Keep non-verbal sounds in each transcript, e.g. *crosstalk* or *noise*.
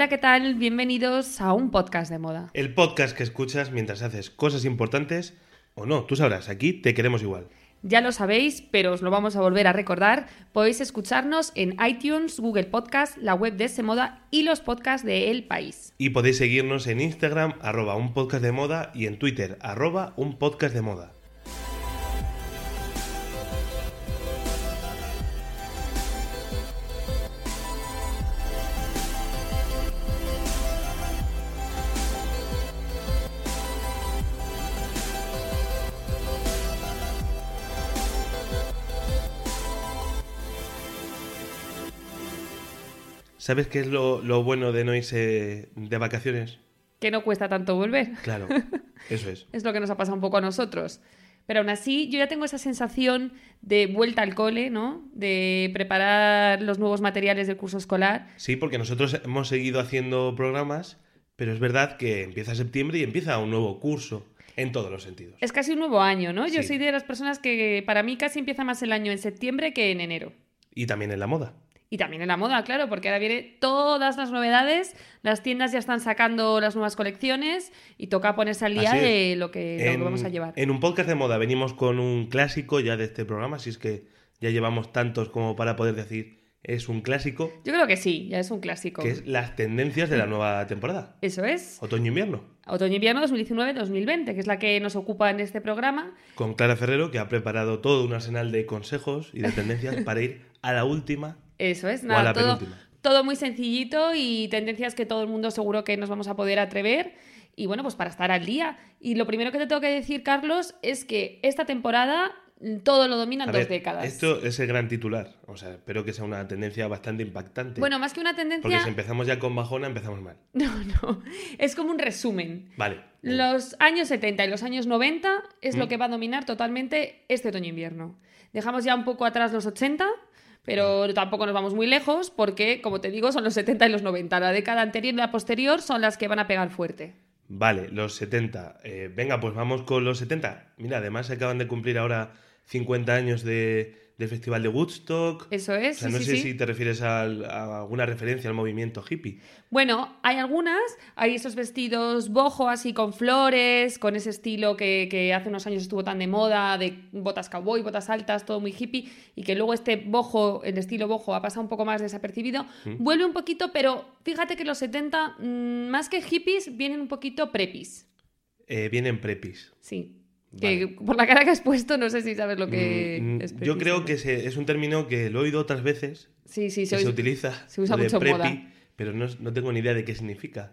Hola, ¿qué tal? Bienvenidos a un podcast de moda. El podcast que escuchas mientras haces cosas importantes o no, tú sabrás, aquí te queremos igual. Ya lo sabéis, pero os lo vamos a volver a recordar. Podéis escucharnos en iTunes, Google Podcast, la web de ese moda y los podcasts de El País. Y podéis seguirnos en Instagram, arroba un podcast de moda, y en Twitter, arroba un podcast de moda. ¿Sabes qué es lo, lo bueno de no irse de vacaciones? Que no cuesta tanto volver. Claro, *laughs* eso es. es lo que nos ha pasado un poco a nosotros. Pero aún así, yo ya tengo esa sensación de vuelta al cole, ¿no? De preparar los nuevos materiales del curso escolar. Sí, porque nosotros hemos seguido haciendo programas, pero es verdad que empieza septiembre y empieza un nuevo curso. En todos los sentidos. Es casi un nuevo año, ¿no? Yo Sí. soy de las personas que para mí casi empieza más el año en septiembre que en enero. Y también en la moda. Y también en la moda, claro, porque ahora vienen todas las novedades, las tiendas ya están sacando las nuevas colecciones y toca ponerse al día de lo que, lo que En- vamos a llevar. En un podcast de moda venimos con un clásico ya de este programa, así es que ya llevamos tantos como para poder decir es un clásico, Yo creo que sí, ya es un clásico. que es las tendencias de la nueva temporada, Eso es. otoño-invierno, Otoño-invierno 2019-2020, que es la que nos ocupa en este programa. con Clara Ferrero que ha preparado todo un arsenal de consejos y de tendencias *laughs* para ir a la última. Eso es, O a nada, la todo, todo muy sencillito y tendencias que todo el mundo seguro que nos vamos a poder atrever. Y bueno, pues para estar al día. Y lo primero que te tengo que decir, Carlos, es que esta temporada todo lo dominan A dos ver, décadas. Esto es el gran titular, o sea, espero que sea una tendencia bastante impactante. Bueno, más que una tendencia... porque si empezamos ya con bajona, empezamos mal. *laughs* No, no. Es como un resumen. Vale. Los años 70 y los años 90 es lo Mm. que va a dominar totalmente este otoño-invierno. Dejamos ya un poco atrás los 80, pero tampoco nos vamos muy lejos porque, como te digo, son los 70 y los 90. La década anterior y la posterior son las que van a pegar fuerte. Vale, los 70. Eh, venga, pues vamos con los 70. Mira, además se acaban de cumplir ahora 50 años de, del Festival de Woodstock. Eso es, O sea, sí, no sí, sé sí. si te refieres a, alguna referencia al movimiento hippie. Bueno, hay algunas, hay esos vestidos boho así con flores, con ese estilo que, que hace unos años estuvo tan de moda, de botas cowboy, botas altas, todo muy hippie, y que luego este boho, el estilo boho, ha pasado un poco más desapercibido. Vuelve un poquito, pero fíjate que los 70, mm, más que hippies, vienen un poquito prepis. Eh, vienen prepis. Sí. Vale. Que por la cara que has puesto, no sé si sabes lo que Mm, es yo creo que se- es un término que lo he oído otras veces, Sí, sí, que se, se utiliza, se usa mucho preppy, moda. pero no, no tengo ni idea de qué significa.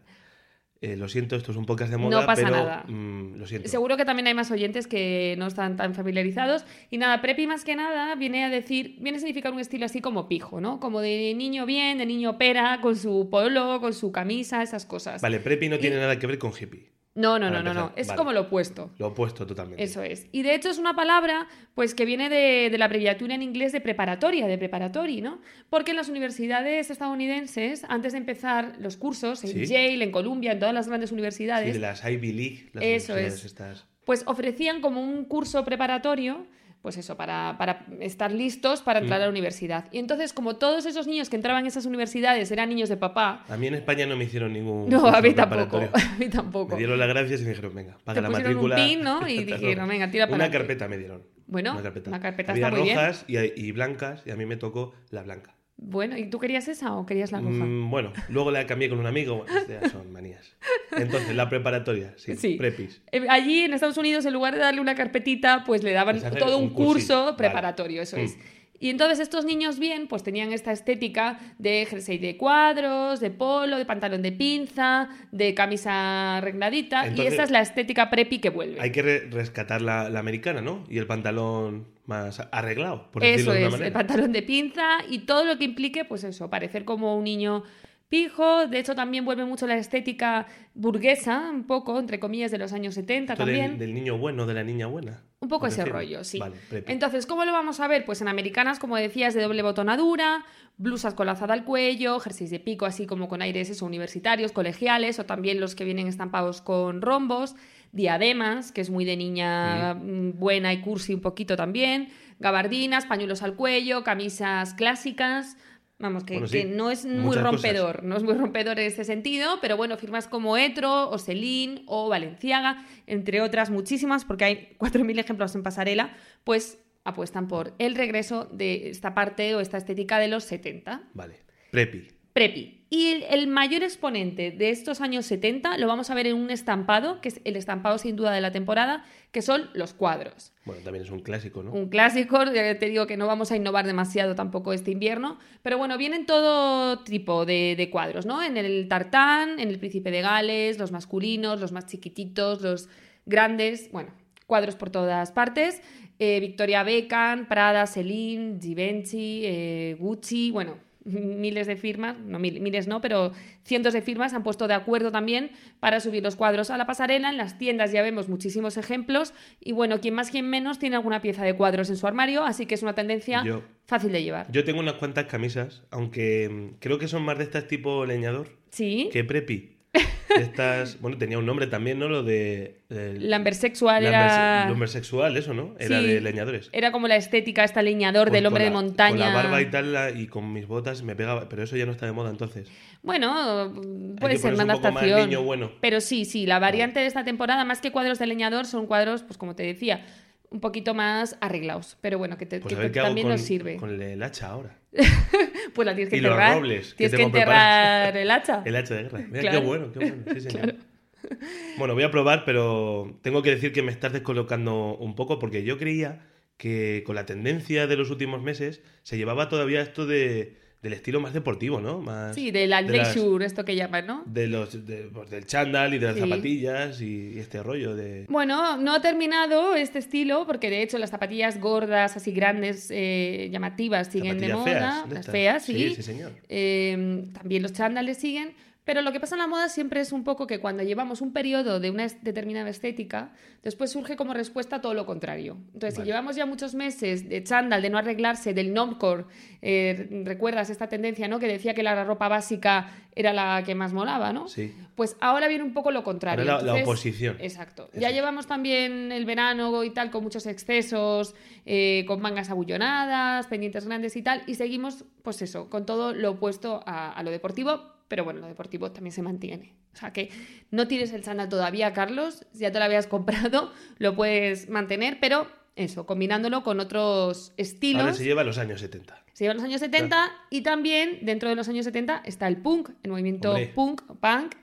Eh, lo siento, esto es un podcast de moda, No pasa pero nada. mm, lo siento. Seguro que también hay más oyentes que no están tan familiarizados. Y nada, preppy más que nada viene a decir, viene a significar un estilo así como pijo, ¿no? Como de niño bien, de niño pera, con su polo, con su camisa, esas cosas. Vale, preppy no Y- tiene nada que ver con hippie. No, no, no, no, no. Es vale. como lo opuesto. Lo opuesto totalmente. Eso es. Y de hecho es una palabra pues que viene de, de la abreviatura en inglés de preparatoria, de preparatory, ¿no? Porque en las universidades estadounidenses, antes de empezar los cursos, en Sí. Yale, en Columbia, en todas las grandes Sí, universidades, de las Ivy League, las Eso universidades es. estas. pues ofrecían como un curso preparatorio, pues eso, para, para estar listos para entrar a la universidad. Y entonces, como todos esos niños que entraban en esas universidades eran niños de papá, A mí en España no me hicieron ningún. no, a mí tampoco, *laughs* a mí tampoco. Me dieron las gracias y me dijeron, venga, paga Te la pusieron un matrícula. pin, ¿no? *laughs* Y dijeron, venga, tira para Una carpeta me dieron. Bueno, una carpeta. una carpeta está muy bien. rojas y, y blancas y a mí me tocó la blanca. Bueno, ¿y tú querías esa o querías la roja? Mm, bueno, luego la cambié con un amigo. Bueno, son manías. Entonces, la preparatoria, sí, Sí. prepis. Eh, Allí en Estados Unidos, en lugar de darle una carpetita, pues le daban hacen todo un, curso vale. preparatorio, eso Mm. es. Y entonces estos niños bien, pues tenían esta estética de jersey de cuadros, de polo, de pantalón de pinza, de camisa arregladita. y esta es la estética preppy que vuelve. Hay que re- rescatar la, la americana, ¿no? Y el pantalón más arreglado, por Eso decirlo de es, una el manera. pantalón de pinza y todo lo que implique, pues eso, parecer como un niño pijo. De hecho, también vuelve mucho la estética burguesa, un poco, entre comillas, de los años 70 Esto del- también. Del, niño bueno, de la niña buena. Un poco ese rollo, sí. Vale. Entonces, ¿cómo lo vamos a ver? Pues en americanas, como decías, de doble botonadura, blusas con lazada al cuello, jerseys de pico, así como con aires eso, universitarios, colegiales, o también los que vienen estampados con rombos, diademas, que es muy de niña mm, buena y cursi un poquito también, gabardinas, pañuelos al cuello, camisas clásicas. Vamos, que, Bueno, sí, que no es muy muchas cosas. rompedor, no es muy rompedor en ese sentido, pero bueno, firmas como Etro, o Celine, o Valenciaga, entre otras muchísimas, porque hay 4.000 ejemplos en pasarela, pues apuestan por el regreso de esta parte o esta estética de los 70. Vale. Preppy. Prepi. Y el, el mayor exponente de estos años 70 lo vamos a ver en un estampado, que es el estampado sin duda de la temporada, que son los cuadros. Bueno, también es un clásico, ¿no? Un clásico, ya te digo que no vamos a innovar demasiado tampoco este invierno, pero bueno, vienen todo tipo de, de cuadros, ¿no? En el tartán, en el príncipe de Gales, los masculinos, los más chiquititos, los grandes, bueno, cuadros por todas partes. Eh, Victoria Beckham, Prada, Celine, Givenchy, eh, Gucci, bueno, miles de firmas, no mil- miles no, pero cientos de firmas han puesto de acuerdo también para subir los cuadros a la pasarela. En las tiendas ya vemos muchísimos ejemplos y bueno, quien más, quien menos tiene alguna pieza de cuadros en su armario, así que es una tendencia Yo- fácil de llevar. Yo tengo unas cuantas camisas, aunque mm, creo que son más de estas tipo leñador Sí, que preppy. Estas, bueno, tenía un nombre también, ¿no? Lo de... del- Lambersexual Lamberse- era... Lumbersexual, eso, ¿no? Era Sí, de leñadores. Era como la estética, esta leñador Pues del con hombre de montaña. Con la barba y tal, la- y con mis botas me pegaba. Pero eso ya no está de moda entonces. Bueno, puede que ser una adaptación. bueno. Pero sí, sí, la variante de esta temporada, más que cuadros de leñador, son cuadros, pues como te decía, un poquito más arreglados. Pero bueno, que, te- Pues que también con, nos sirve. con el hacha ahora. *laughs* Pues la tienes que y los enterrar. robles que tienes que tengo enterrar el hacha. *laughs* El hacha de guerra. Mira, Claro. qué bueno, qué bueno. Sí, *laughs* señor. Bueno, voy a probar, pero tengo que decir que me estás descolocando un poco porque yo creía que con la tendencia de los últimos meses se llevaba todavía esto de, del estilo más deportivo, ¿no? Más Sí, del de esto que llaman, ¿no? de los, de- pues, del chándal y de las Sí. zapatillas y, y este rollo de... Bueno, no ha terminado este estilo, porque de hecho las zapatillas gordas, así grandes, eh, llamativas, siguen de moda. feas, las estas. feas, sí. Sí, sí, señor. Eh, también los chándales siguen. Pero lo que pasa en la moda siempre es un poco que cuando llevamos un periodo de una determinada estética, después surge como respuesta todo lo contrario. Entonces, si llevamos ya muchos meses de chándal, de no arreglarse, del normcore, eh, recuerdas esta tendencia, ¿no? Que decía que la ropa básica era la que más molaba, ¿no? Sí. Pues ahora viene un poco lo contrario. Ahora la- oposición. Exacto. Ya llevamos también el verano y tal con muchos excesos, eh, con mangas abullonadas, pendientes grandes y tal, y seguimos, pues eso, con todo lo opuesto a, a lo deportivo, pero bueno, lo deportivo también se mantiene. O sea que no tienes el chándal todavía, Carlos, si ya te lo habías *laughs* comprado, lo puedes mantener, pero eso, combinándolo con otros estilos. Ahora se lleva a los años 70. Se lleva los años 70 y también dentro de los años 70 está el punk, el movimiento Hombre. punk, punk,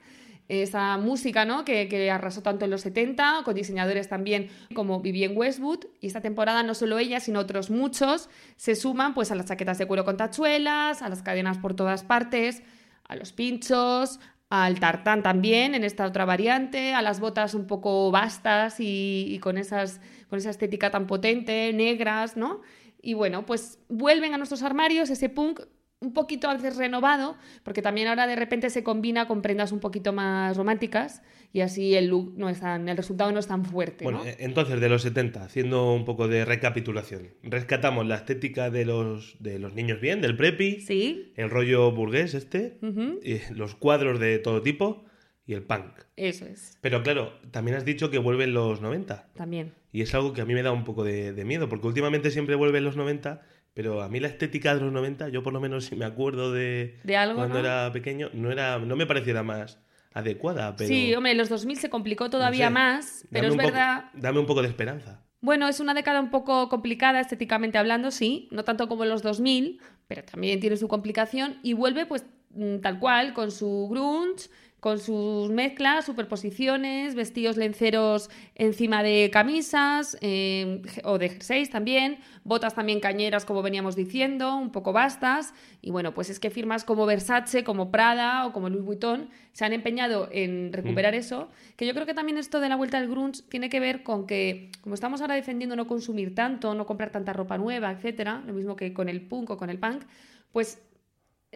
esa música ¿no? que, que arrasó tanto en los 70, con diseñadores también como Vivienne Westwood. Y esta temporada no solo ella, sino otros muchos se suman pues, a las chaquetas de cuero con tachuelas, a las cadenas por todas partes, a los pinchos, al tartán también, en esta otra variante, a las botas un poco vastas y, con, esas, con esa estética tan potente, negras, ¿no? Y bueno, pues vuelven a nuestros armarios ese punk un poquito a veces renovado, porque también ahora de repente se combina con prendas un poquito más románticas y así el look no es tan, el resultado no es tan fuerte. Bueno, ¿no? eh, entonces de los 70, haciendo un poco de recapitulación, rescatamos la estética de los, de los niños bien, del preppy, Sí, el rollo burgués este, y los cuadros de todo tipo y el punk. eso es, Pero claro, también has dicho que vuelven los 90 también. y es algo que a mí me da un poco de, de miedo, porque últimamente siempre vuelven los 90, pero a mí la estética de los 90, yo por lo menos si me acuerdo de, De algo, cuando ¿no? era pequeño, no, era, no me pareciera más adecuada. Pero, Sí, hombre, en los 2000 se complicó todavía sé, más, pero es poco- verdad dame un poco de esperanza. Bueno, es una década un poco complicada estéticamente hablando, sí, no tanto como los 2000, pero también tiene su complicación y vuelve pues mm, tal cual, con su grunge, con sus mezclas, superposiciones, vestidos lenceros encima de camisas eh, o de jerseys también, botas también cañeras como veníamos diciendo, un poco vastas. Y bueno, pues es que firmas como Versace, como Prada o como Louis Vuitton se han empeñado en recuperar Mm. eso. Que yo creo que también esto de la vuelta al grunge tiene que ver con que, como estamos ahora defendiendo no consumir tanto, no comprar tanta ropa nueva, etcétera, lo mismo que con el punk o con el punk, pues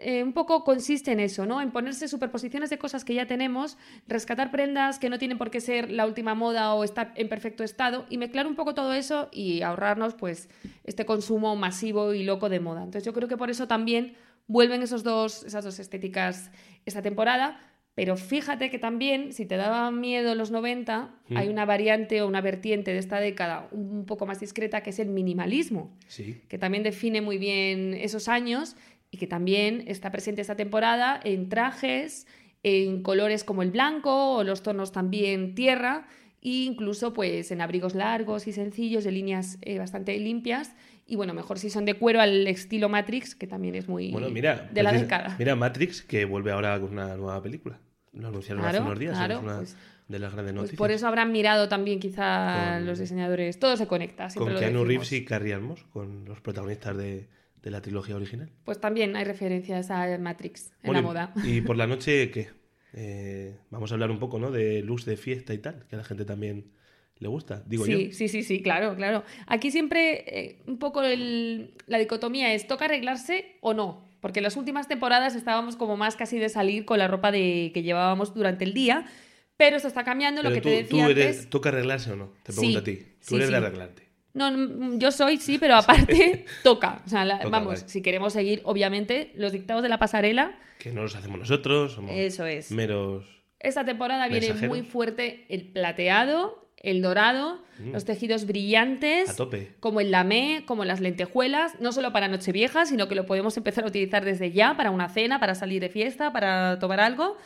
eh, un poco consiste en eso, ¿no? En ponerse superposiciones de cosas que ya tenemos, rescatar prendas que no tienen por qué ser la última moda o estar en perfecto estado y mezclar un poco todo eso y ahorrarnos pues este consumo masivo y loco de moda. Entonces yo creo que por eso también vuelven esos dos, esas dos estéticas esta temporada. Pero fíjate que también, si te daban miedo los 90, Mm. hay una variante o una vertiente de esta década un poco más discreta que es el minimalismo Sí. que también define muy bien esos años y que también está presente esta temporada en trajes, en colores como el blanco o los tonos también tierra e incluso pues en abrigos largos y sencillos de líneas eh, bastante limpias y bueno, mejor si son de cuero al estilo Matrix, que también es muy Bueno, mira. de la década. Mira Matrix, que vuelve ahora con una nueva película. Lo anunciaron hace unos días. claro, es una pues- de las grandes Pues noticias. por eso habrán mirado también quizá Con- los diseñadores. Todo se conecta. con lo Keanu decimos. Reeves y Carrie con los protagonistas de, de la trilogía original. Pues también hay referencias a Matrix en Bueno, la moda. y- por la *laughs* noche, ¿qué? Eh, vamos a hablar un poco, ¿no? De luz de fiesta y tal, que a la gente también le gusta, digo sí, yo. sí, sí, sí, claro, claro. Aquí siempre eh, un poco el- la dicotomía es, ¿toca arreglarse o no? Porque en las últimas temporadas estábamos como más casi de salir con la ropa de, que llevábamos durante el día, pero esto está cambiando, lo que tú, te decía tú eres, antes. ¿toca arreglarse o no? Te Sí, pregunto a ti. Tú sí, eres de arreglarte. No, yo soy, sí, pero aparte *laughs* toca. O sea, la- Toca, vamos, vale. si queremos seguir, obviamente, los dictados de la pasarela, Que no los hacemos nosotros, somos eso es. meros... Esta temporada viene muy fuerte el plateado, el dorado, Mm. los tejidos brillantes. A tope. como el lamé, como las lentejuelas, no solo para Nochevieja, sino que lo podemos empezar a utilizar desde ya para una cena, para salir de fiesta, para tomar algo.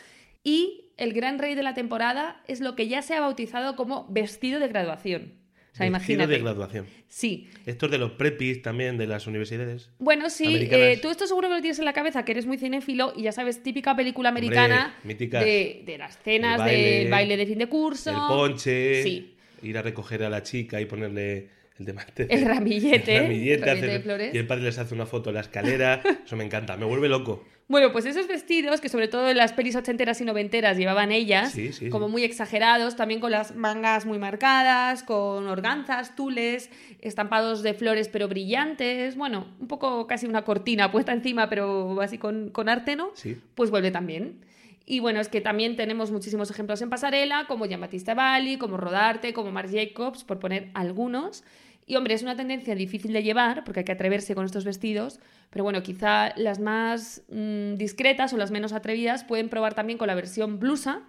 Y el gran rey de la temporada es lo que ya se ha bautizado como vestido de graduación. O sea, Vestido imagínate. de graduación. Sí. Estos de los prepis también de las universidades. Bueno, sí, eh, tú esto seguro que lo tienes en la cabeza, que eres muy cinéfilo y ya sabes, típica película americana míticas. de, de las cenas El baile, del baile de fin de curso. El ponche, Sí. ir a recoger a la chica y ponerle el. El ramillete, el ramillete, ramillete de flores. Y el padre les hace una foto en la escalera. Eso me encanta, me vuelve loco. Bueno, pues esos vestidos que sobre todo en las pelis ochenteras y noventeras llevaban ellas, Sí, sí, como sí. muy exagerados, también con las mangas muy marcadas, con organzas, tules, estampados de flores pero brillantes, bueno, un poco casi una cortina puesta encima pero así con, con arte, ¿no? Sí. Pues vuelve también. Y bueno, es que también tenemos muchísimos ejemplos en pasarela, como Giambattista Valli, como Rodarte, como Marc Jacobs, por poner algunos. Y hombre, es una tendencia difícil de llevar porque hay que atreverse con estos vestidos, pero bueno, quizá las más mm, discretas o las menos atrevidas pueden probar también con la versión blusa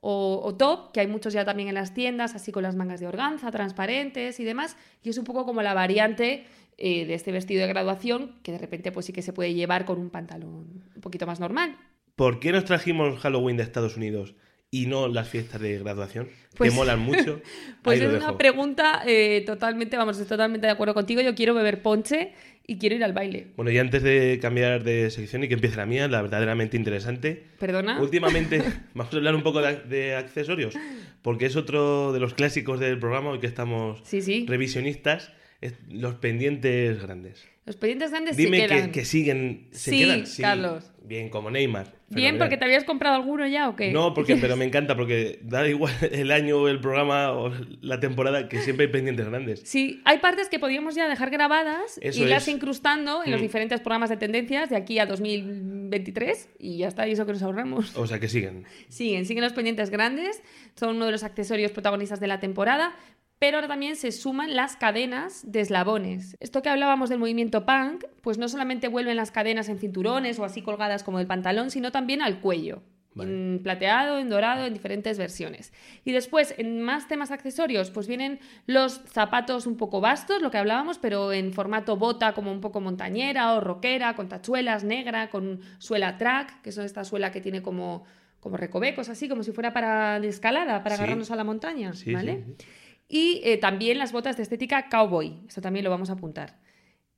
o, top, que hay muchos ya también en las tiendas, así con las mangas de organza, transparentes y demás, y es un poco como la variante eh, de este vestido de graduación, que de repente pues sí que se puede llevar con un pantalón un poquito más normal. ¿Por qué nos trajimos Halloween de Estados Unidos y no las fiestas de graduación? Pues- que molan mucho. *laughs* Pues Ahí es una pregunta eh, totalmente, vamos, estoy totalmente de acuerdo contigo. Yo quiero beber ponche y quiero ir al baile. Bueno, y antes de cambiar de sección y que empiece la mía, la verdaderamente interesante. ¿Perdona? Últimamente *laughs* *laughs* vamos a hablar un poco de, de accesorios, porque es otro de los clásicos del programa hoy que estamos Sí, sí. revisionistas, es los pendientes grandes. Los pendientes grandes Dime sí que, quedan. que siguen, se Sí, quedan. Carlos. Bien, como Neymar. Bien, fenomenal. porque te habías comprado alguno ya o qué? No, porque, *laughs* pero me encanta, porque da igual *laughs* el año, el programa o la temporada, que siempre hay pendientes grandes. Sí, hay partes que podríamos ya dejar grabadas Eso y las incrustando en los Mm. diferentes programas de tendencias de aquí a 2023 y ya está, y eso que nos ahorramos. O sea, que siguen. *laughs* Siguen, siguen los pendientes grandes, son uno de los accesorios protagonistas de la temporada, pero ahora también se suman las cadenas de eslabones. Esto que hablábamos del movimiento punk, pues no solamente vuelven las cadenas en cinturones o así colgadas como del pantalón, sino también al cuello. Vale. En plateado, en dorado, en diferentes versiones. Y después, en más temas accesorios, pues vienen los zapatos un poco vastos, lo que hablábamos, pero en formato bota, como un poco montañera o rockera, con tachuelas, negra, con suela track, que son esta suela que tiene como, como recovecos, así, como si fuera para de escalada, para Sí. agarrarnos a la montaña. Sí, ¿vale? sí, sí. Y eh, también las botas de estética cowboy, esto también lo vamos a apuntar.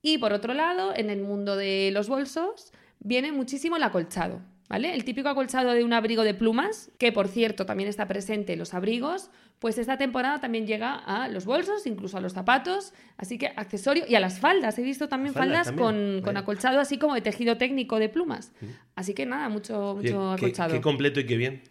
Y por otro lado, en el mundo de los bolsos, viene muchísimo el acolchado. ¿Vale? El típico acolchado de un abrigo de plumas, que por cierto también está presente en los abrigos, pues esta temporada también llega a los bolsos, incluso a los zapatos, así que accesorio y a las faldas. He visto también Faldas faldas, también, con, con acolchado así como de tejido técnico de plumas. Así que nada, mucho, Oye, mucho qué, acolchado. qué completo y qué bien.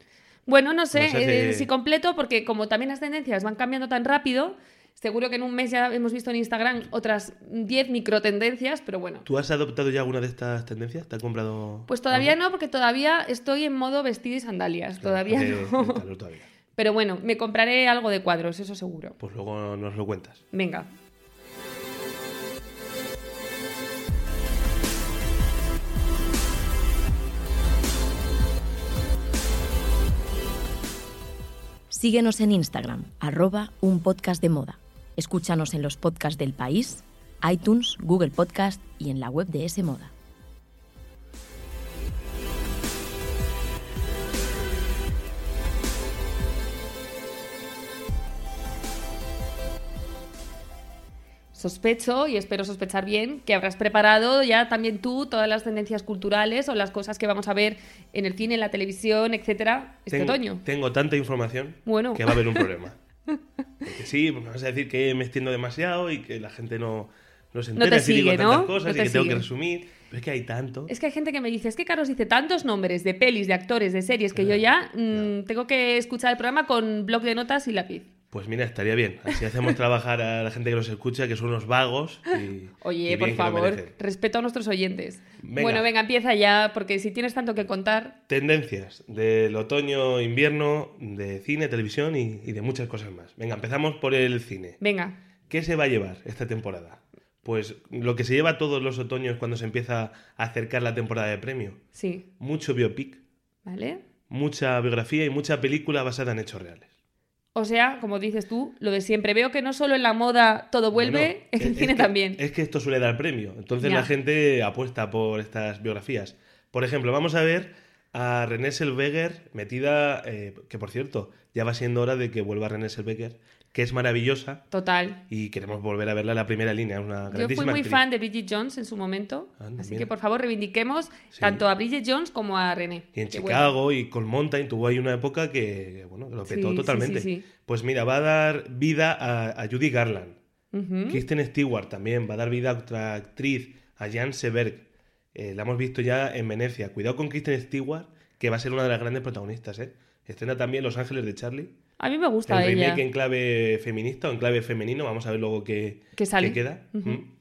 Bueno, no sé eh, si completo, porque como también las tendencias van cambiando tan rápido, seguro que en un mes ya hemos visto en Instagram otras 10 microtendencias, pero bueno. ¿Tú has adoptado ya alguna de estas tendencias? ¿Te has comprado? Pues todavía algo? no, porque todavía estoy en modo vestido y sandalias. todavía Hace no. calor todavía. Pero bueno, me compraré algo de cuadros, eso seguro. Pues luego nos lo cuentas. Venga. Síguenos en Instagram, arroba un podcast de moda. Escúchanos en los podcasts del país, iTunes, Google Podcast y en la web de S Moda. Sospecho, y espero sospechar bien, que habrás preparado ya también tú todas las tendencias culturales o las cosas que vamos a ver en el cine, en la televisión, etcétera, este tengo, otoño. Tengo tanta información Bueno. que va a haber un problema. *laughs* Porque sí, me vas a decir que me extiendo demasiado y que la gente no, no se No entera te si digo sigue, tantas ¿no? cosas No y que tengo que sigue. resumir. Pero es que hay tanto. Es que hay gente que me dice, es que Carlos dice tantos nombres de pelis, de actores, de series, que yo ya mm, tengo que escuchar el programa con bloc de notas y lápiz. Pues mira, estaría bien. Así hacemos trabajar a la gente que nos escucha, que son unos vagos. Y, Oye, y por favor, respeto a nuestros oyentes. Venga. Bueno, venga, empieza ya, porque si tienes tanto que contar, Tendencias del otoño, invierno, de cine, televisión y, y de muchas cosas más. Venga, empezamos por el cine. venga. ¿Qué se va a llevar esta temporada? Pues lo que se lleva todos los otoños cuando se empieza a acercar la temporada de premio. Sí, Mucho biopic, ¿vale? mucha biografía y mucha película basada en hechos reales. O sea, como dices tú, lo de siempre. Veo que no solo en la moda todo vuelve, Bueno, en el cine que- también. Es que esto suele dar premio. Entonces Ya. la gente apuesta por estas biografías. Por ejemplo, vamos a ver a René Selweger metida, eh, que por cierto, ya va siendo hora de que vuelva René Selweger, que es maravillosa Total. y queremos volver a verla en la primera línea. Una Yo fui muy actriz. fan de Bridget Jones en su momento, así mira. que por favor reivindiquemos Sí. tanto a Bridget Jones como a René. Y en bueno. Chicago y con Mountain tuvo ahí una época que, bueno, lo petó sí, totalmente. sí. Pues mira, va a dar vida a, a Judy Garland. Kristen Stewart también va a dar vida a otra actriz, a Jan Seberg. Eh, la hemos visto ya en Venecia. Cuidado con Kristen Stewart, que va a ser una de las grandes protagonistas. ¿eh? Estrena también Los Ángeles de Charlie. A mí me gusta el ella. remake en clave feminista o en clave femenino. Vamos a ver luego qué, ¿Qué sale? queda. Ujú. Mm.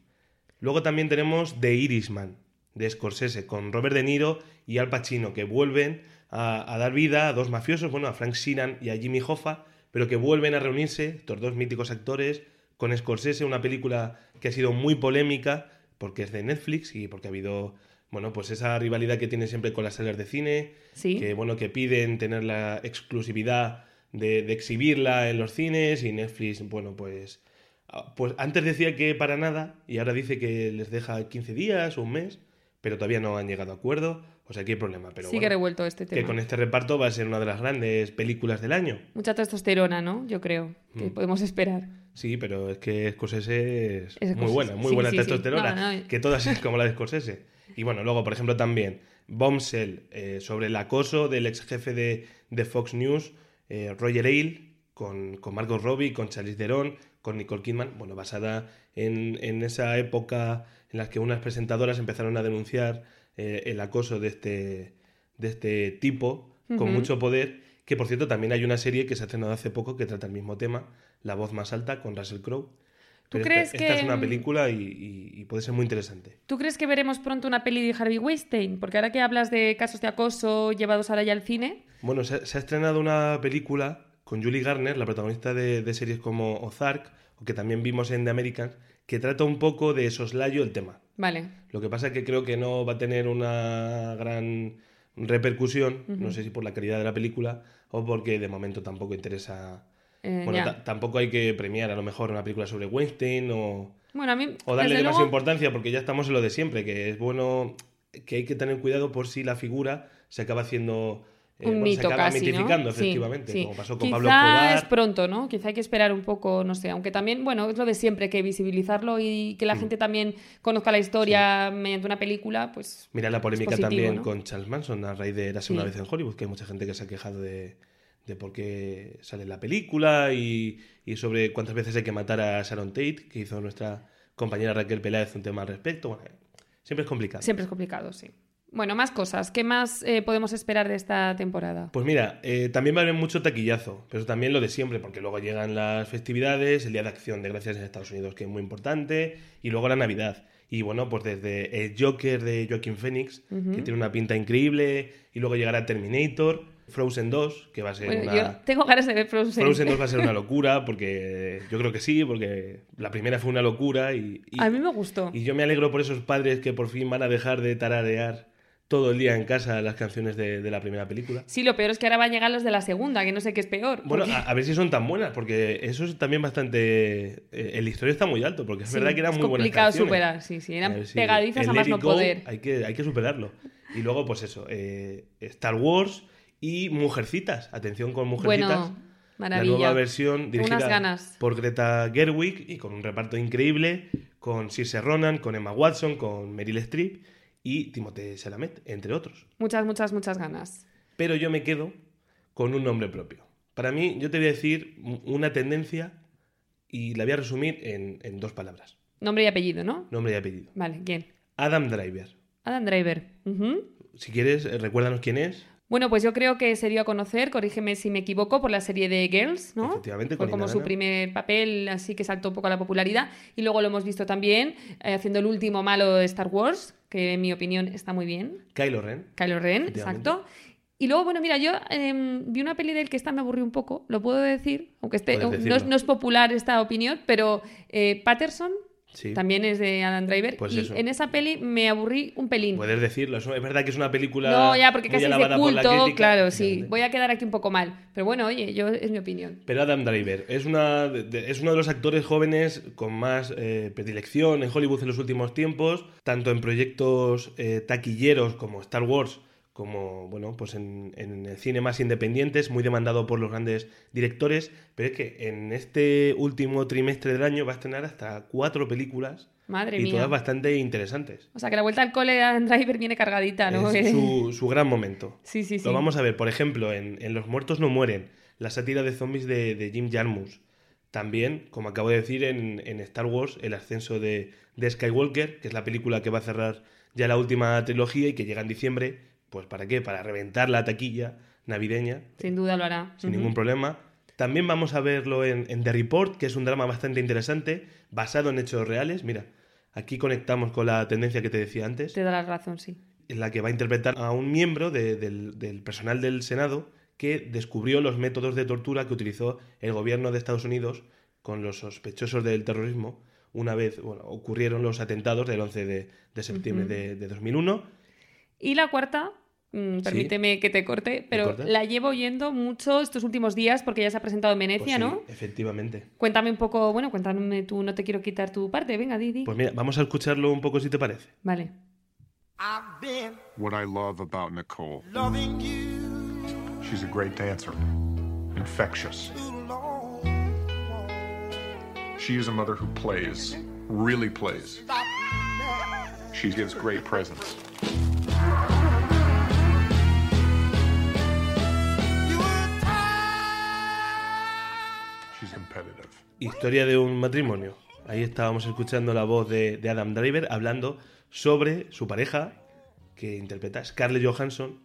Luego también tenemos The Irishman, de Scorsese, con Robert De Niro y Al Pacino, que vuelven a, a dar vida a dos mafiosos, bueno, a Frank Sheeran y a Jimmy Hoffa, pero que vuelven a reunirse, estos dos míticos actores, con Scorsese, una película que ha sido muy polémica, porque es de Netflix y porque ha habido, bueno, pues esa rivalidad que tiene siempre con las salas de cine, Sí. que bueno, que piden tener la exclusividad de, de exhibirla en los cines y Netflix, bueno, pues, ah, pues antes decía que para nada y ahora dice que les deja 15 días o un mes, pero todavía no han llegado a acuerdo, o sea que hay problema. Pero Sigue bueno, revuelto este que tema. con este reparto va a ser una de las grandes películas del año. Mucha testosterona, ¿no? Yo creo que Mm. podemos esperar. Sí, pero es que Scorsese es, Es muy buena, muy Sí, buena sí, sí. testosterona, No, no. que todas es como la de Scorsese. Y bueno, luego, por ejemplo, también Bombshell, eh, sobre el acoso del ex jefe de, de Fox News, eh, Roger Ailes, con, con Margot Robbie, con Charlize Theron, con Nicole Kidman, bueno, basada en, en esa época en la que unas presentadoras empezaron a denunciar eh, el acoso de este, de este tipo, con mucho poder, que por cierto también hay una serie que se ha estrenado hace poco que trata el mismo tema, La voz más alta, con Russell Crowe. ¿Tú Pero crees esta, esta que- es una película y, y- y puede ser muy interesante. ¿Tú crees que veremos pronto una peli de Harvey Weinstein? Porque ahora que hablas de casos de acoso llevados ahora ya al cine, Bueno, se, se ha estrenado una película con Julie Garner, la protagonista de, de series como Ozark, o que también vimos en The Americans, que trata un poco de soslayo el tema. vale. Lo que pasa es que creo que no va a tener una gran repercusión, no sé si por la calidad de la película o porque de momento tampoco interesa... Eh, bueno, tampoco hay que premiar a lo mejor una película sobre Weinstein o, Bueno, a mí, o darle demasiada luego, importancia porque ya estamos en lo de siempre, que es bueno que hay que tener cuidado por si la figura se acaba haciendo eh, un bueno, mito se acaba casi, ¿no? mitificando, Sí, efectivamente, sí. como pasó con Quizá Pablo Escobar. es pronto, ¿no? Quizá hay que esperar un poco, no sé, aunque también, bueno, es lo de siempre, que visibilizarlo y que la Mm. gente también conozca la historia mediante una película, pues Mira la polémica positivo, también ¿no? con Charles Manson a raíz de Érase una Sí. vez en Hollywood, que hay mucha gente que se ha quejado de, de por qué sale la película y, y sobre cuántas veces hay que matar a Sharon Tate, que hizo nuestra compañera Raquel Peláez un tema al respecto. Bueno, siempre es complicado. siempre es complicado, sí. Bueno, más cosas. ¿Qué más eh, podemos esperar de esta temporada? Pues mira, eh, también va a haber mucho taquillazo, pero también lo de siempre, porque luego llegan las festividades, el Día de Acción de Gracias en Estados Unidos, que es muy importante, y luego la Navidad. Y bueno, pues desde el Joker de Joaquin Phoenix, que tiene una pinta increíble, y luego llegará Terminator, Frozen 2, que va a ser Bueno, una... yo tengo ganas de ver Frozen. Frozen 2 va a ser una *laughs* locura, porque yo creo que sí, porque la primera fue una locura y, y- A mí me gustó. y yo me alegro por esos padres que por fin van a dejar de tararear todo el día en casa las canciones de, de la primera película. Sí, lo peor es que ahora van a llegar los de la segunda, que no sé qué es peor. Bueno, porque- a, a ver si son tan buenas, porque eso es también bastante... eh, el historia está muy alto, porque es Sí, verdad que eran es muy buenas complicado canciones. superar, sí, sí, eran A ver si pegadizas a más no Go poder. Hay que, hay que superarlo. Y luego, pues eso, eh, Star Wars y Mujercitas. Atención con Mujercitas. Bueno, maravilla. La nueva versión dirigida por Greta Gerwig y con un reparto increíble, con Saoirse Ronan, con Emma Watson, con Meryl Streep y Timothée Chalamet, entre otros. Muchas, muchas, muchas ganas. Pero yo me quedo con un nombre propio. Para mí, yo te voy a decir una tendencia y la voy a resumir en, en dos palabras. Nombre y apellido, ¿no? Nombre y apellido. Vale, ¿quién? Adam Driver. Adam Driver. Si quieres, eh, recuérdanos quién es. Bueno, pues yo creo que se dio a conocer, corrígeme si me equivoco, por la serie de Girls, ¿no? Efectivamente, Fue con como su primer papel, así que saltó un poco a la popularidad. Y luego lo hemos visto también eh, haciendo el último malo de Star Wars, que en mi opinión está muy bien. Kylo Ren. Kylo Ren, exacto. Y luego, bueno, mira, yo em, vi una peli del que esta me aburrió un poco, lo puedo decir, aunque esté, no es popular esta opinión, pero eh, Patterson Sí. también es de Adam Driver. Pues y eso. en esa peli me aburrí un pelín. Puedes decirlo. Es verdad que es una película. No, ya, porque casi culto, claro, sí. Voy a quedar aquí un poco mal. Pero bueno, oye, yo es mi opinión. Pero Adam Driver es, una, de- es uno de los actores jóvenes con más eh, predilección en Hollywood en los últimos tiempos, tanto en proyectos eh, taquilleros como Star Wars, como bueno, pues en, en el cine más independientes, muy demandado por los grandes directores. Pero es que en este último trimestre del año va a estrenar hasta cuatro películas Madre y mía. todas bastante interesantes. O sea, que la vuelta al cole de Adam Driver viene cargadita, ¿no? Es *laughs* su, su gran momento. Sí, sí, sí. Lo vamos a ver, por ejemplo, en, en Los muertos no mueren, la sátira de zombies de, de Jim Jarmusch. También, como acabo de decir, en, en Star Wars, el ascenso de, de Skywalker, que es la película que va a cerrar ya la última trilogía y que llega en diciembre. Pues ¿para qué? Para reventar la taquilla navideña, Sin duda lo hará. sin ningún problema. También vamos a verlo en, en The Report, que es un drama bastante interesante, basado en hechos reales. Mira, aquí conectamos con la tendencia que te decía antes Te da la razón, sí. en la que va a interpretar a un miembro de- del, del personal del Senado que descubrió los métodos de tortura que utilizó el gobierno de Estados Unidos con los sospechosos del terrorismo una vez bueno, ocurrieron los atentados del 11 de, de septiembre de 2001. Y la cuarta, mm, permíteme que te corte, pero la llevo oyendo mucho estos últimos días porque ya se ha presentado en Pues Venecia, sí, ¿no? Efectivamente. Cuéntame un poco, bueno, cuéntame tú, no te quiero quitar tu parte, venga, Didi. Pues mira, vamos a escucharlo un poco si te parece. Vale. I've been What I love about Nicole, loving you she's a great dancer, infectious. She is a mother who plays, really plays. She gives great presents. Historia de un matrimonio. Ahí estábamos escuchando la voz de, de Adam Driver hablando sobre su pareja, que interpreta Scarlett Johansson.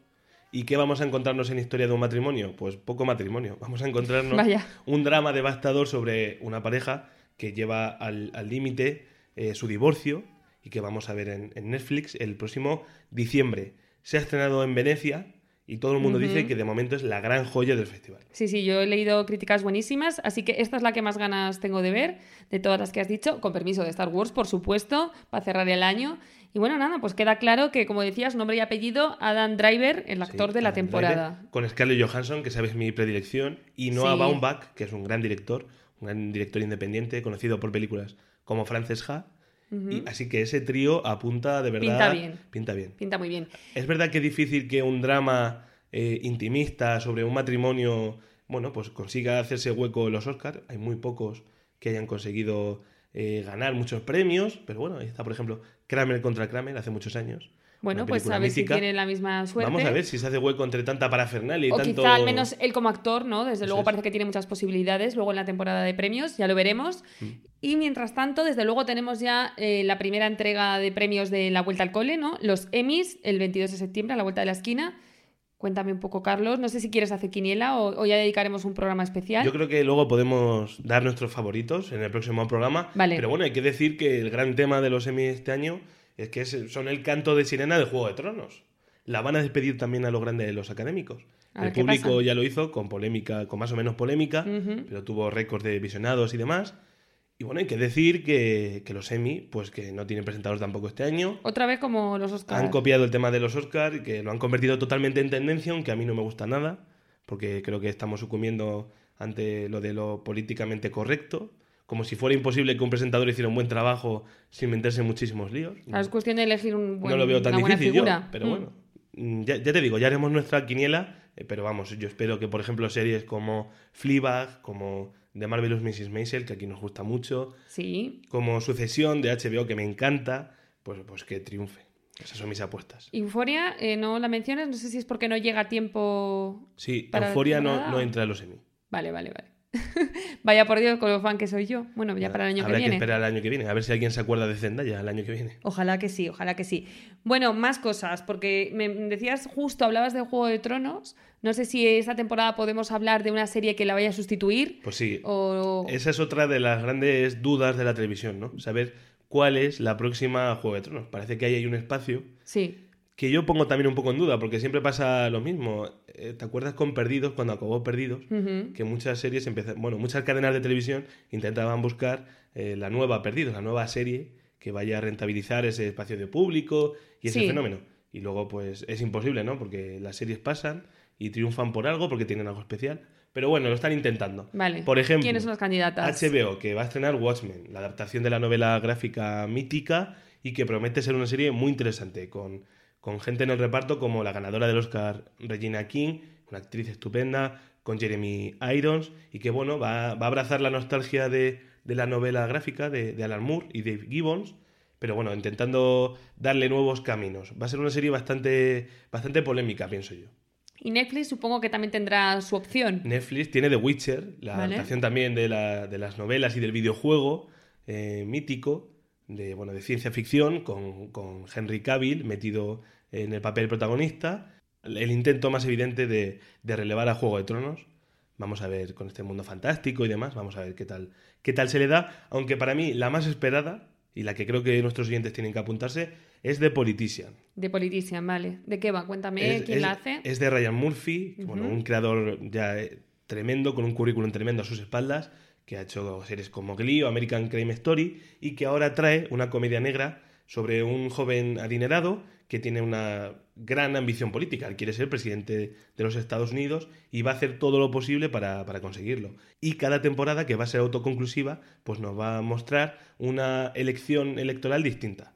¿Y qué vamos a encontrarnos en Historia de un matrimonio? Pues poco matrimonio. *laughs* Vamos a encontrarnos Vaya. un drama devastador sobre una pareja que lleva al al límite eh, su divorcio y que vamos a ver en, en Netflix el próximo diciembre. Se ha estrenado en Venecia y todo el mundo dice que de momento es la gran joya del festival. Sí, sí, yo he leído críticas buenísimas, así que esta es la que más ganas tengo de ver, de todas las que has dicho, con permiso de Star Wars, por supuesto, para cerrar el año. Y bueno, nada, pues queda claro que, como decías, nombre y apellido, Adam Driver, el actor Sí, de la Adam temporada. Driver, con Scarlett Johansson, que sabes mi predilección, y Noah Sí. Baumbach, que es un gran director, un gran director independiente, conocido por películas como Y así que ese trío apunta de verdad. Pinta bien. Pinta bien. Pinta muy bien. Es verdad que es difícil que un drama eh, intimista sobre un matrimonio, bueno, pues consiga hacerse hueco en los Oscars. Hay muy pocos que hayan conseguido eh, ganar muchos premios, pero bueno, ahí está, por ejemplo, Kramer contra Kramer hace muchos años. Bueno, pues a ver si tiene la misma suerte. Vamos a ver si se hace hueco entre tanta parafernalia y O tanto... quizá al menos él como actor, ¿no? Desde Eso luego es. parece que tiene muchas posibilidades. Luego en la temporada de premios, ya lo veremos. Mm. Y mientras tanto, desde luego tenemos ya eh, la primera entrega de premios de la Vuelta al Cole, ¿no? Los Emmys, el 22 de septiembre, a la vuelta de la esquina. Cuéntame un poco, Carlos. No sé si quieres hacer quiniela o, o ya dedicaremos un programa especial. Yo creo que luego podemos dar nuestros favoritos en el próximo programa. Vale. Pero bueno, hay que decir que el gran tema de los Emmy este año es que son el canto de sirena de Juego de Tronos. La van a despedir también a lo grande de los académicos. El público pasa. ya lo hizo con polémica, con más o menos polémica, pero tuvo récords de visionados y demás. Y bueno, hay que decir que, que los Emmy, pues que no tienen presentadores tampoco este año. Otra vez como los Oscars. Han copiado el tema de los Oscars, que lo han convertido totalmente en tendencia, aunque a mí no me gusta nada, porque creo que estamos sucumbiendo ante lo de lo políticamente correcto, como si fuera imposible que un presentador hiciera un buen trabajo sin meterse en muchísimos líos. Claro, es cuestión de elegir un buen, no lo veo tan una difícil yo, pero Mm. bueno. Mm, Ya, ya te digo, ya haremos nuestra quiniela, eh, pero vamos, yo espero que, por ejemplo, series como Fleabag, como The Marvelous Mrs. Maisel, que aquí nos gusta mucho, Sí. como Sucesión de HBO, que me encanta, pues, pues que triunfe. Esas son mis apuestas. Euforia, eh, no la mencionas, no sé si es porque no llega a tiempo. Sí, Euforia no, no entra a los Emmy. Vale, vale, vale. *laughs* Vaya por Dios, con lo fan que soy yo. Bueno, ya para el año Habrá que viene. esperar al año que viene, a ver si alguien se acuerda de Zendaya el año que viene. Ojalá que sí, ojalá que sí. Bueno, más cosas, porque me decías justo, hablabas de Juego de Tronos. No sé si esta temporada podemos hablar de una serie que la vaya a sustituir. Pues sí, O... esa es otra de las grandes dudas de la televisión, ¿no? Saber cuál es la próxima Juego de Tronos. Parece que ahí hay un espacio Sí. Que yo pongo también un poco en duda, porque siempre pasa lo mismo. Eh, ¿Te acuerdas con Perdidos, cuando acabó Perdidos? Que muchas series bueno, muchas cadenas de televisión intentaban buscar eh, la nueva Perdidos, la nueva serie que vaya a rentabilizar ese espacio de público y ese Sí. fenómeno. Y luego, pues, es imposible, ¿no? Porque las series pasan y triunfan por algo, porque tienen algo especial. Pero bueno, lo están intentando. Vale. Por ejemplo, ¿Quiénes son las candidatas? HBO, que va a estrenar Watchmen, la adaptación de la novela gráfica mítica y que promete ser una serie muy interesante, con, con gente en el reparto como la ganadora del Oscar Regina King, una actriz estupenda, con Jeremy Irons, y que bueno, va, va a abrazar la nostalgia de, de la novela gráfica de, de Alan Moore y Dave Gibbons, pero bueno, intentando darle nuevos caminos. Va a ser una serie bastante, bastante polémica, pienso yo. Y Netflix supongo que también tendrá su opción. Netflix tiene The Witcher, la Vale. adaptación también de, la- de las novelas y del videojuego eh, mítico, de, bueno, de ciencia ficción, con, con Henry Cavill metido en el papel protagonista. El intento más evidente de, de relevar a Juego de Tronos. Vamos a ver con este mundo fantástico y demás, vamos a ver qué tal, qué tal se le da. Aunque para mí la más esperada, y la que creo que nuestros oyentes tienen que apuntarse, es The Politician. De Politician, vale. ¿De qué va? Cuéntame Es- quién es- la hace. Es de Ryan Murphy, bueno, un creador ya eh, tremendo, con un currículum tremendo a sus espaldas, que ha hecho series como Glee o American Crime Story, y que ahora trae una comedia negra sobre un joven adinerado que tiene una gran ambición política. Él quiere ser presidente de los Estados Unidos y va a hacer todo lo posible para, para conseguirlo. Y cada temporada, que va a ser autoconclusiva, pues nos va a mostrar una elección electoral distinta.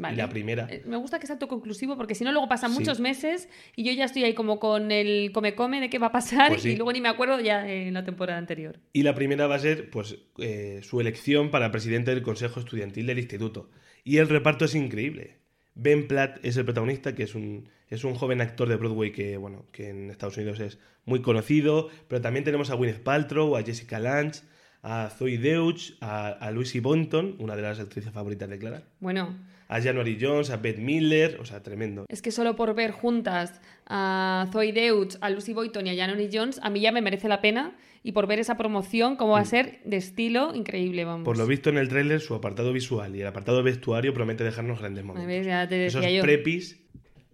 Vale. Y la primera... Eh, Me gusta que sea autoconclusivo porque si no luego pasan Sí. muchos meses y yo ya estoy ahí como con el come come de qué va a pasar Pues sí. y luego ni me acuerdo ya en la temporada anterior. Y la primera va a ser pues, eh, su elección para presidente del Consejo Estudiantil del Instituto. Y el reparto es increíble. Ben Platt es el protagonista, que es un, es un joven actor de Broadway que, bueno, que en Estados Unidos es muy conocido, pero también tenemos a Gwyneth Paltrow, a Jessica Lange, a Zoe Deutsch, a, a Lucy Boynton, una de las actrices favoritas de Clara, Bueno, a January Jones, a Beth Miller, o sea, tremendo. es que solo por ver juntas a Zoe Deutsch, a Lucy Boyton y a Janoni Jones, a mí ya me merece la pena y por ver esa promoción, cómo va a ser de estilo increíble, vamos. Mm. Por lo visto en el tráiler, su apartado visual y el apartado vestuario promete dejarnos grandes momentos. ver, ya te Esos decía yo. prepis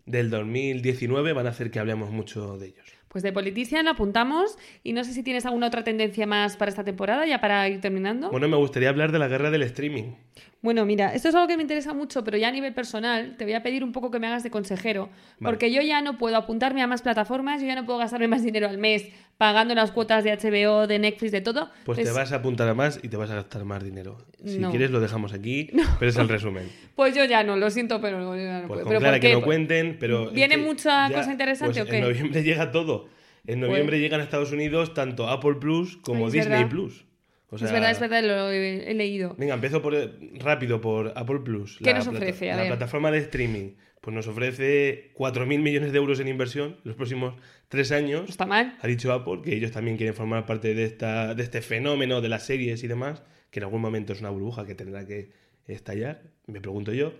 del 2019 van a hacer que hablemos mucho de ellos. Pues de Politician apuntamos y no sé si tienes alguna otra tendencia más para esta temporada, ya para ir terminando. Bueno, me gustaría hablar de la guerra del streaming. Bueno, mira, esto es algo que me interesa mucho, pero ya a nivel personal te voy a pedir un poco que me hagas de consejero, porque yo ya no puedo apuntarme a más plataformas, yo ya no puedo gastarme más dinero al mes pagando las cuotas de HBO, de Netflix, de todo. Pues te vas a apuntar a más y te vas a gastar más dinero. Si No. quieres lo dejamos aquí, *laughs* pero es el resumen. Pues yo ya no, lo siento, pero no, no Pues puedo. con ¿Pero que no cuenten, pero... es ¿Viene que mucha ya- cosa interesante pues o qué? En noviembre llega todo. En noviembre Pues- llegan a Estados Unidos tanto Apple Plus como Disney verdad. Plus. O sea, es verdad, es verdad, lo he, he leído. Venga, empiezo por, rápido por Apple Plus. ¿Qué La nos plata- ofrece? A la plataforma de streaming. Pues nos ofrece 4.000 millones de euros en inversión los próximos tres años. Está mal. Ha dicho Apple que ellos también quieren formar parte de, esta, de este fenómeno de las series y demás, que en algún momento es una burbuja que tendrá que estallar, me pregunto yo.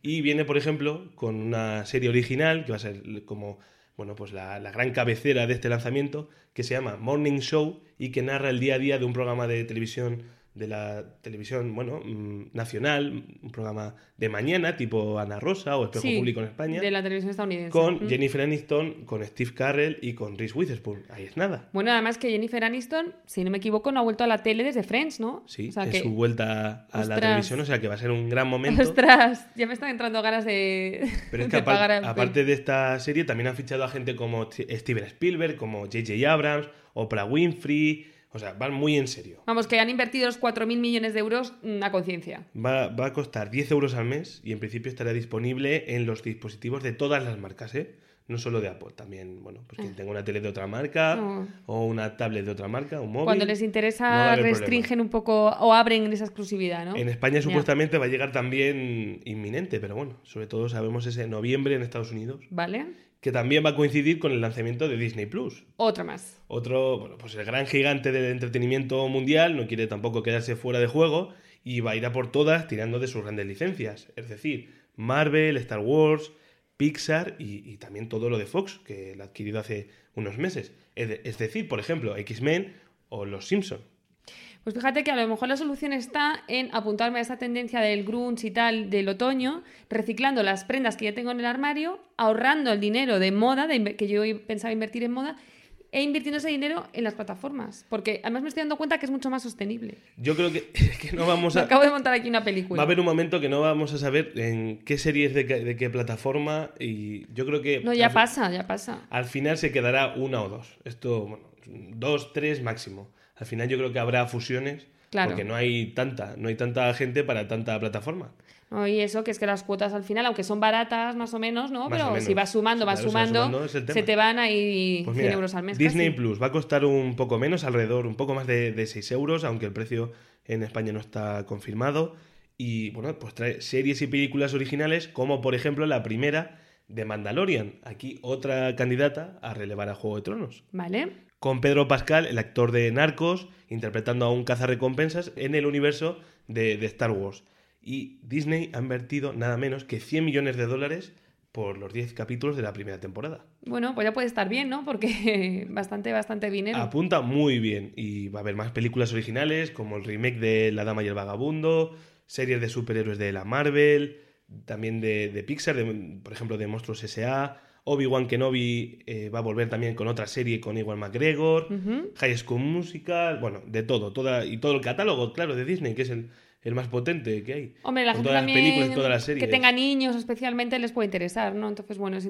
Y viene, por ejemplo, con una serie original, que va a ser como bueno, pues la, la gran cabecera de este lanzamiento, que se llama Morning Show y que narra el día a día de un programa de televisión de la televisión, bueno, mm, nacional, un programa de mañana, tipo Ana Rosa o Espejo Sí, Público en España, De la televisión estadounidense. con Mm. Jennifer Aniston, con Steve Carell y con Reese Witherspoon. Ahí es nada. Bueno, además que Jennifer Aniston, si no me equivoco, no ha vuelto a la tele desde Friends, ¿no? Sí, O sea es que- su vuelta a la televisión, o sea que va a ser un gran momento. Ostras, ya me están entrando ganas de, Pero es *laughs* de que apar- pagar a- aparte de esta serie, también han fichado a gente como Steven Spielberg, como J.J. Abrams, Oprah Winfrey. O sea, van muy en serio. Vamos, que han invertido los 4.000 millones de euros mm, a conciencia. Va, va a costar 10 euros al mes y en principio estará disponible en los dispositivos de todas las marcas, ¿eh? No solo de Apple, también, bueno, pues quien tenga una tele de otra marca No. o una tablet de otra marca, un móvil. Cuando les interesa, restringen un poco o abren esa exclusividad, ¿no? En España supuestamente va a llegar también inminente, pero bueno, sobre todo sabemos ese noviembre en Estados Unidos, ¿Vale? Que también va a coincidir con el lanzamiento de Disney Plus. Otra más. Otro, bueno, pues el gran gigante del entretenimiento mundial no quiere tampoco quedarse fuera de juego y va a ir a por todas tirando de sus grandes licencias. Es decir, Marvel, Star Wars, Pixar y, y también todo lo de Fox, que lo ha adquirido hace unos meses. Es, de- es decir, por ejemplo, X-Men o Los Simpson. Pues fíjate que a lo mejor la solución está en apuntarme a esa tendencia del grunge y tal del otoño, reciclando las prendas que ya tengo en el armario, ahorrando el dinero de moda, de que yo pensaba invertir en moda, e invirtiendo ese dinero en las plataformas. Porque además me estoy dando cuenta que es mucho más sostenible. Yo creo que, *laughs* que no vamos a... acabo de montar aquí una película. Va a haber un momento que no vamos a saber en qué series de, de qué plataforma y yo creo que No, ya al, pasa, ya pasa. al final se quedará una o dos. Esto, bueno, dos, tres máximo. Al final yo creo que habrá fusiones Claro. porque no hay tanta, no hay tanta gente para tanta plataforma. No, y eso, que es que las cuotas al final, aunque son baratas más o menos, ¿no? Más Pero menos. si vas sumando, vas Claro, sumando, se te van ahí Pues 100 mira, euros al mes. Disney casi. Plus va a costar un poco menos, alrededor, un poco más de, de 6 euros, aunque el precio en España no está confirmado. Y bueno, pues trae series y películas originales, como por ejemplo la primera de Mandalorian. Aquí otra candidata a relevar a Juego de Tronos. Vale. Con Pedro Pascal, el actor de Narcos, interpretando a un cazarrecompensas en el universo de, de Star Wars. Y Disney ha invertido nada menos que 100 millones de dólares por los 10 capítulos de la primera temporada. Bueno, pues ya puede estar bien, ¿no? Porque *laughs* bastante, bastante dinero. Apunta muy bien y va a haber más películas originales como el remake de La Dama y el Vagabundo, series de superhéroes de la Marvel, también de, de Pixar, de- por ejemplo de Monstruos S.A. Obi-Wan Kenobi eh, va a volver también con otra serie con Iwan McGregor, Ujú. High School Musical, bueno, de todo, toda, y todo el catálogo, claro, de Disney, que es el, el más potente que hay. Hombre, la con gente todas las películas y todas las series. que tenga niños especialmente les puede interesar, ¿no? Entonces, bueno, es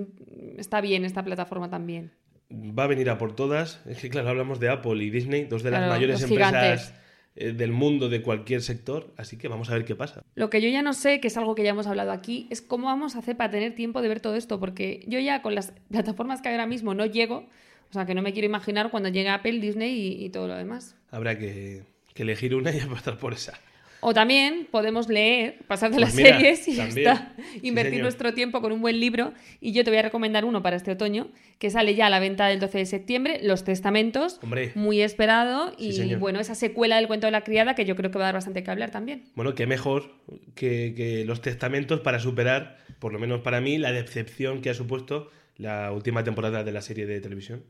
está bien esta plataforma también. va a venir a por todas. Es que, claro, hablamos de Apple y Disney, dos de las Claro, mayores empresas del mundo de cualquier sector, así que vamos a ver qué pasa. Lo que yo ya no sé, que es algo que ya hemos hablado aquí, es cómo vamos a hacer para tener tiempo de ver todo esto, porque yo ya con las plataformas que hay ahora mismo no llego, o sea que no me quiero imaginar cuando llegue Apple, Disney y, y todo lo demás. Habrá que, que elegir una y *laughs* apostar por esa. O también podemos leer, pasar de Pues las mira, series y ya está. *laughs* Invertir nuestro tiempo con un buen libro. Y yo te voy a recomendar uno para este otoño, que sale ya a la venta del 12 de septiembre, Los Testamentos. Hombre. Muy esperado. Sí, y señor. bueno, esa secuela del cuento de la criada que yo creo que va a dar bastante que hablar también. Bueno, qué mejor que, que los testamentos para superar, por lo menos para mí, la decepción que ha supuesto la última temporada de la serie de televisión.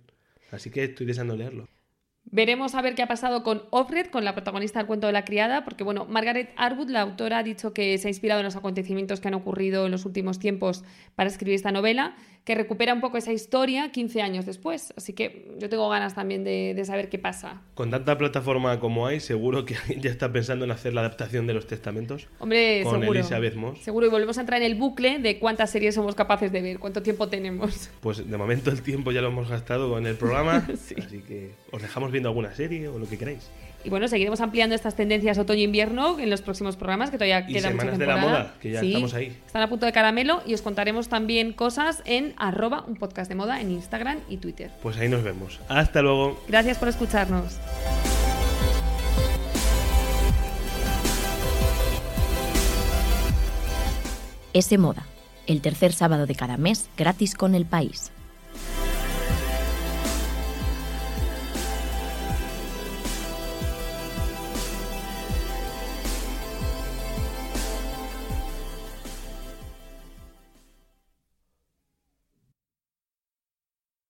Así que estoy deseando leerlo. Veremos a ver qué ha pasado con Offred, con la protagonista del cuento de la criada, porque bueno, Margaret Atwood, la autora, ha dicho que se ha inspirado en los acontecimientos que han ocurrido en los últimos tiempos para escribir esta novela, que recupera un poco esa historia 15 años después. Así que yo tengo ganas también de, de saber qué pasa. Con tanta plataforma como hay, seguro que alguien ya está pensando en hacer la adaptación de los testamentos. Hombre, Con seguro. Elizabeth Moss. Seguro, y volvemos a entrar en el bucle de cuántas series somos capaces de ver, cuánto tiempo tenemos. Pues de momento el tiempo ya lo hemos gastado con el programa, *laughs* Sí. así que os dejamos viendo alguna serie o lo que queráis. Y bueno, seguiremos ampliando estas tendencias otoño-invierno en los próximos programas, que todavía Y queda mucha Semanas de la temporada. Moda, que ya Sí, estamos ahí. Están a punto de caramelo y os contaremos también cosas en arroba un podcast de moda en Instagram y Twitter. Pues ahí nos vemos. Hasta luego. Gracias por escucharnos. S Moda, el tercer sábado de cada mes gratis con el país.